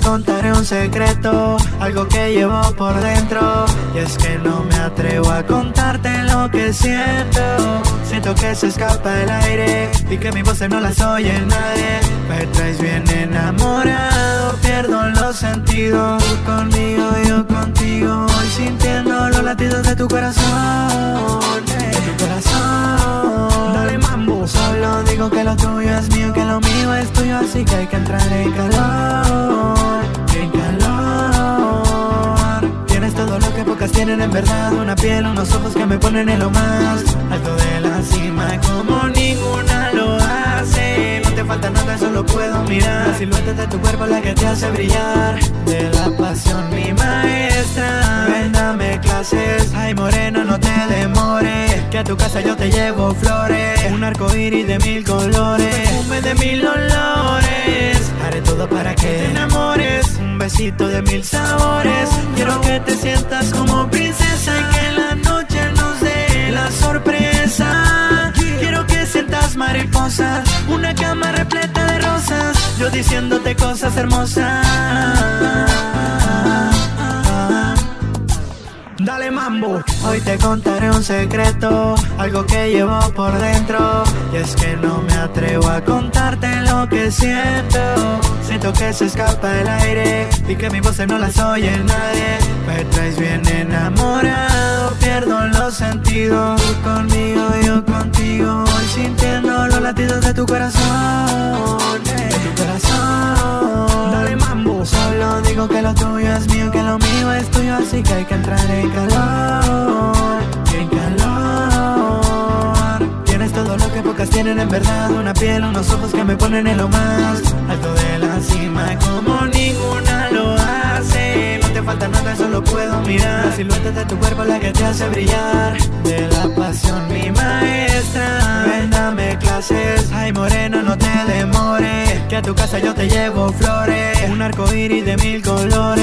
contaré un secreto, algo que llevo por dentro. Y es que no me atrevo a contarte lo que siento. Siento que se escapa el aire y que mi voz no la oye nadie. Me traes bien enamorado, pierdo los sentidos. Tú conmigo, yo contigo. Voy sintiendo los latidos de tu corazón. De tu corazón. Dale mambo. Solo digo que lo tuyo es mío, que lo mío es tuyo, así que hay que entrar en calor. Tienen en verdad. Una piel, unos ojos que me ponen en lo más alto de la cima, como ninguna lo hace. No te falta nada, solo puedo mirar. La silueta de tu cuerpo, la que te hace brillar. De la pasión, mi maestra. Ven, dame clases. Ay, morena, no te demores. Que a tu casa yo te llevo flores. Un arco iris de mil colores. Mes de mil olores. Haré todo para que te enamores. Un besito de mil sabores. Quiero que te sientas como princesa y que la noche nos dé la sorpresa. Quiero que sientas mariposas, una cama repleta de rosas. Yo diciéndote cosas hermosas. Hoy te contaré un secreto, algo que llevo por dentro. Y es que no me atrevo a contarte lo que siento. Siento que se escapa el aire y que mi voz no la oye nadie. Me traes bien enamorado, pierdo los sentidos. Tú conmigo, yo contigo. Voy sintiendo los latidos de tu corazón. De tu corazón. Dale mambo. Solo digo que lo tuyo es así que hay que entrar en calor. En calor. Tienes todo lo que pocas tienen en verdad. Una piel, unos ojos que me ponen en lo más alto de la cima, como ninguna lo hace. No te falta nada, solo puedo mirar. La silueta de tu cuerpo, la que te hace brillar. De la pasión, mi maestra. Ven, dame clases. Ay, morena, no te demores. Que a tu casa yo te llevo flores. Un arco iris de mil colores.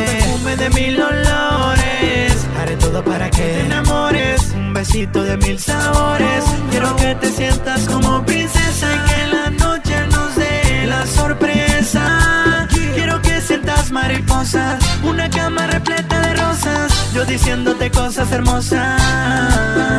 Para que te enamores. Un besito de mil sabores. Quiero que te sientas como princesa y que la noche nos dé la sorpresa. Quiero que sientas mariposas, una cama repleta de rosas. Yo diciéndote cosas hermosas.